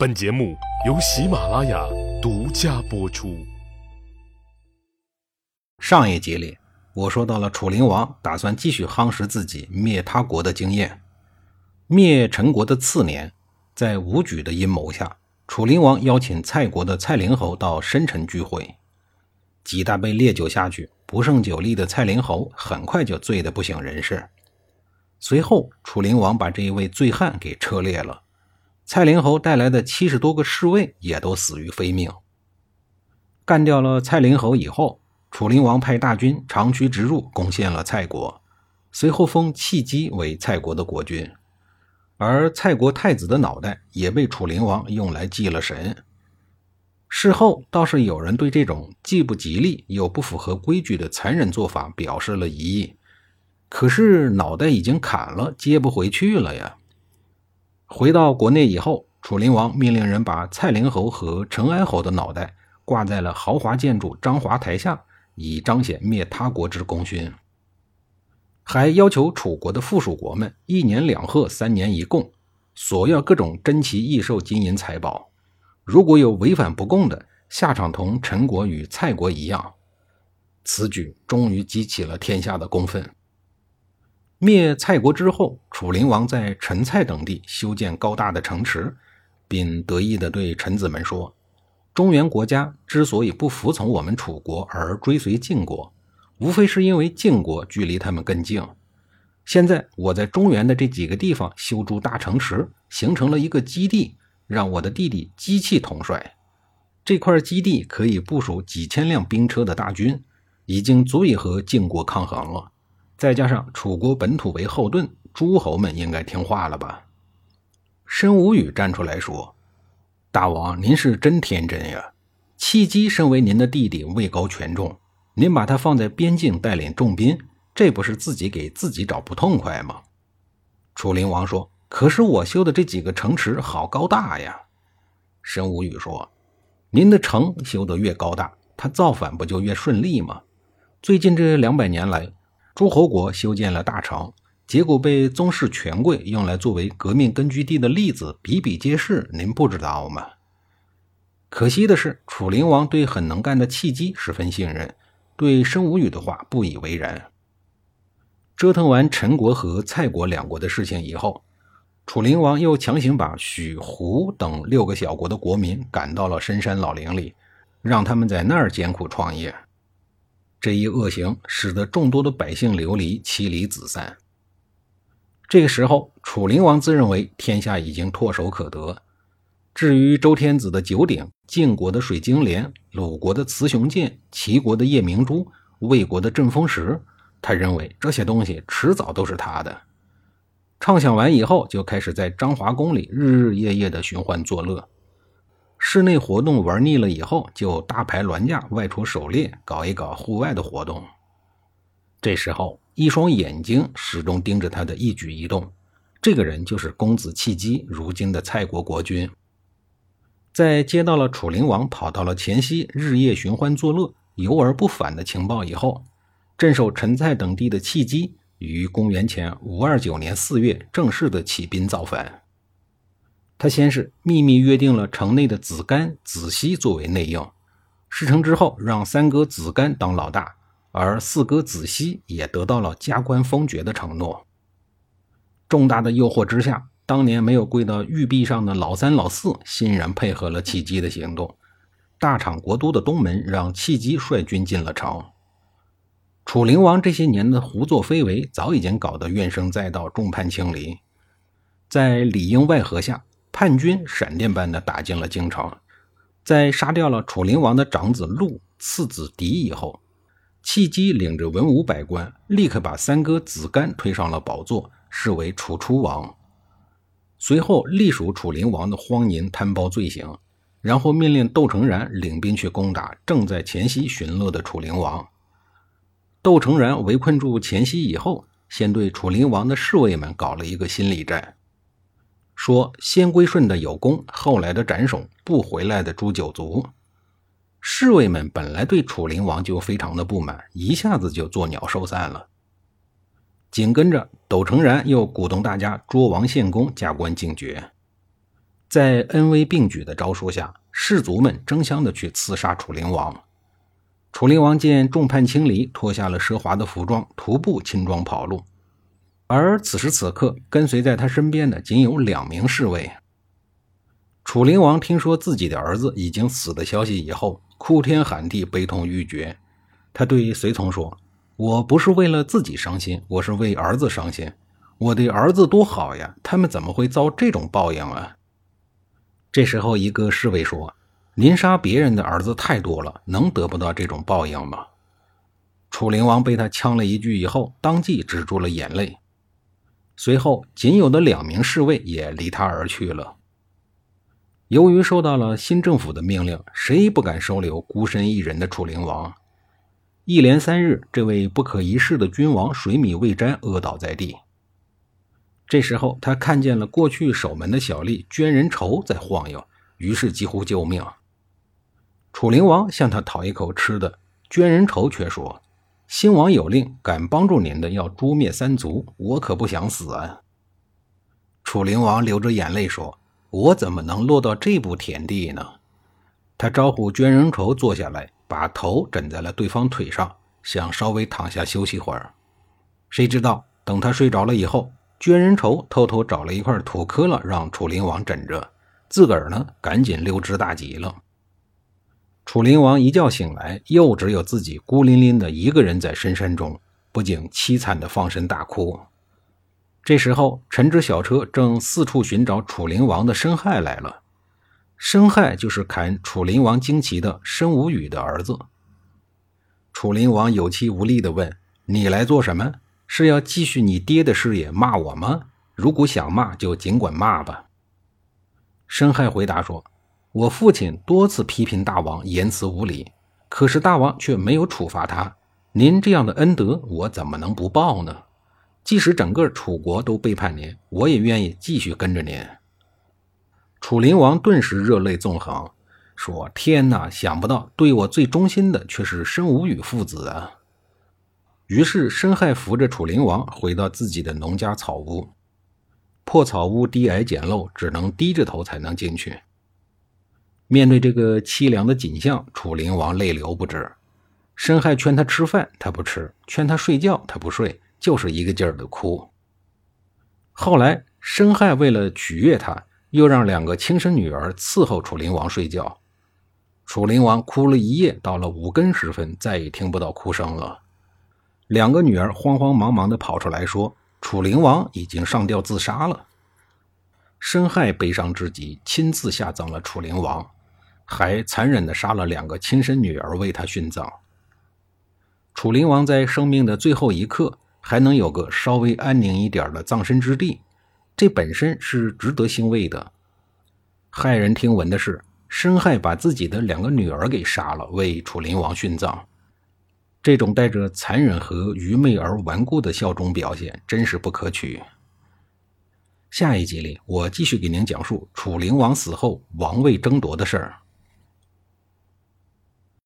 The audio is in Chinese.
本节目由喜马拉雅独家播出。上一集里，我说到了楚灵王打算继续夯实自己灭他国的经验。灭陈国的次年，在武举的阴谋下，楚灵王邀请蔡国的蔡灵侯到深城聚会。几大杯烈酒下去，不胜酒力的蔡灵侯很快就醉得不省人事。随后，楚灵王把这一位醉汉给车裂了。蔡灵侯带来的七十多个侍卫也都死于非命。干掉了蔡灵侯以后，楚灵王派大军长驱直入，攻陷了蔡国。随后封契机为蔡国的国君，而蔡国太子的脑袋也被楚灵王用来祭了神。事后倒是有人对这种既不吉利又不符合规矩的残忍做法表示了疑义，可是脑袋已经砍了，接不回去了呀。回到国内以后，楚灵王命令人把蔡灵侯和陈哀侯的脑袋挂在了豪华建筑章华台下，以彰显灭他国之功勋。还要求楚国的附属国们一年两贺，三年一贡，索要各种珍奇异兽、金银财宝。如果有违反不供的，下场同陈国与蔡国一样。此举终于激起了天下的公愤。灭蔡国之后，楚灵王在陈蔡等地修建高大的城池，并得意地对臣子们说：“中原国家之所以不服从我们楚国而追随晋国，无非是因为晋国距离他们更近。现在我在中原的这几个地方修筑大城池，形成了一个基地，让我的弟弟机器统帅。这块基地可以部署几千辆兵车的大军，已经足以和晋国抗衡了。”再加上楚国本土为后盾，诸侯们应该听话了吧？申无宇站出来说：“大王，您是真天真呀！契机身为您的弟弟，位高权重，您把他放在边境带领重兵，这不是自己给自己找不痛快吗？”楚灵王说：“可是我修的这几个城池好高大呀！”申无宇说：“您的城修得越高大，他造反不就越顺利吗？最近这两百年来。”诸侯国修建了大城，结果被宗室权贵用来作为革命根据地的例子比比皆是。您不知道吗？可惜的是，楚灵王对很能干的契机十分信任，对申无宇的话不以为然。折腾完陈国和蔡国两国的事情以后，楚灵王又强行把许、胡等六个小国的国民赶到了深山老林里，让他们在那儿艰苦创业。这一恶行使得众多的百姓流离，妻离子散。这个时候，楚灵王自认为天下已经唾手可得。至于周天子的九鼎、晋国的水晶莲、鲁国的雌雄剑、齐国的夜明珠、魏国的镇风石，他认为这些东西迟早都是他的。畅想完以后，就开始在章华宫里日日夜夜的寻欢作乐。室内活动玩腻了以后，就大排銮驾外出狩猎，搞一搞户外的活动。这时候，一双眼睛始终盯着他的一举一动。这个人就是公子契机，如今的蔡国国君。在接到了楚灵王跑到了黔西日夜寻欢作乐、游而不返的情报以后，镇守陈蔡等地的契机于公元前五二九年四月正式的起兵造反。他先是秘密约定了城内的子干、子熙作为内应，事成之后，让三哥子干当老大，而四哥子熙也得到了加官封爵的承诺。重大的诱惑之下，当年没有跪到玉璧上的老三、老四欣然配合了契机的行动。大厂国都的东门让契机率军进了城。楚灵王这些年的胡作非为，早已经搞得怨声载道、众叛亲离，在里应外合下。叛军闪电般的打进了京城，在杀掉了楚灵王的长子陆、次子狄以后，契机领着文武百官，立刻把三哥子干推上了宝座，视为楚出王。随后隶属楚灵王的荒淫贪包罪行，然后命令窦成然领兵去攻打正在黔西巡逻的楚灵王。窦成然围困住黔西以后，先对楚灵王的侍卫们搞了一个心理战。说先归顺的有功，后来的斩首，不回来的诛九族。侍卫们本来对楚灵王就非常的不满，一下子就作鸟兽散了。紧跟着，窦成然又鼓动大家捉王献公，加官进爵。在恩威并举的招数下，士卒们争相的去刺杀楚灵王。楚灵王见众叛亲离，脱下了奢华的服装，徒步轻装跑路。而此时此刻，跟随在他身边的仅有两名侍卫。楚灵王听说自己的儿子已经死的消息以后，哭天喊地，悲痛欲绝。他对随从说：“我不是为了自己伤心，我是为儿子伤心。我的儿子多好呀，他们怎么会遭这种报应啊？”这时候，一个侍卫说：“您杀别人的儿子太多了，能得不到这种报应吗？”楚灵王被他呛了一句以后，当即止住了眼泪。随后，仅有的两名侍卫也离他而去了。由于受到了新政府的命令，谁不敢收留孤身一人的楚灵王？一连三日，这位不可一世的君王水米未沾，饿倒在地。这时候，他看见了过去守门的小吏捐人仇在晃悠，于是几乎救命。楚灵王向他讨一口吃的，捐人仇却说：“新王有令，敢帮助您的要诛灭三族，我可不想死啊。”楚灵王流着眼泪说：“我怎么能落到这步田地呢？”他招呼捐人仇坐下来，把头枕在了对方腿上，想稍微躺下休息会儿。谁知道等他睡着了以后，捐人仇偷偷找了一块土坷了，让楚灵王枕着，自个儿呢赶紧溜之大吉了。楚灵王一觉醒来，又只有自己孤零零的一个人在深山中，不禁凄惨的放声大哭。这时候，陈之小车正四处寻找楚灵王的申亥来了。申亥就是砍楚灵王旌旗的申无宇的儿子。楚灵王有气无力地问：“你来做什么？”是要继续你爹的事业骂我吗？如果想骂，就尽管骂吧。申亥回答说：“我父亲多次批评大王言辞无礼，可是大王却没有处罚他。您这样的恩德，我怎么能不报呢？即使整个楚国都背叛您，我也愿意继续跟着您。”楚灵王顿时热泪纵横，说：“天哪！想不到对我最忠心的却是申无宇父子啊！”于是，申亥扶着楚灵王回到自己的农家草屋。破草屋低矮简陋，只能低着头才能进去。面对这个凄凉的景象，楚灵王泪流不止。申亥劝他吃饭，他不吃；劝他睡觉，他不睡，就是一个劲儿的哭。后来，申亥为了取悦他，又让两个亲生女儿伺候楚灵王睡觉。楚灵王哭了一夜，到了五更时分，再也听不到哭声了。两个女儿慌慌忙忙地跑出来说：“楚灵王已经上吊自杀了。”申亥悲伤之极，亲自下葬了楚灵王，还残忍地杀了两个亲生女儿为他殉葬。楚灵王在生命的最后一刻还能有个稍微安宁一点的葬身之地，这本身是值得欣慰的。骇人听闻的是，申亥把自己的两个女儿给杀了，为楚灵王殉葬。这种带着残忍和愚昧而顽固的效忠表现，真是不可取。下一集里，我继续给您讲述楚灵王死后王位争夺的事儿。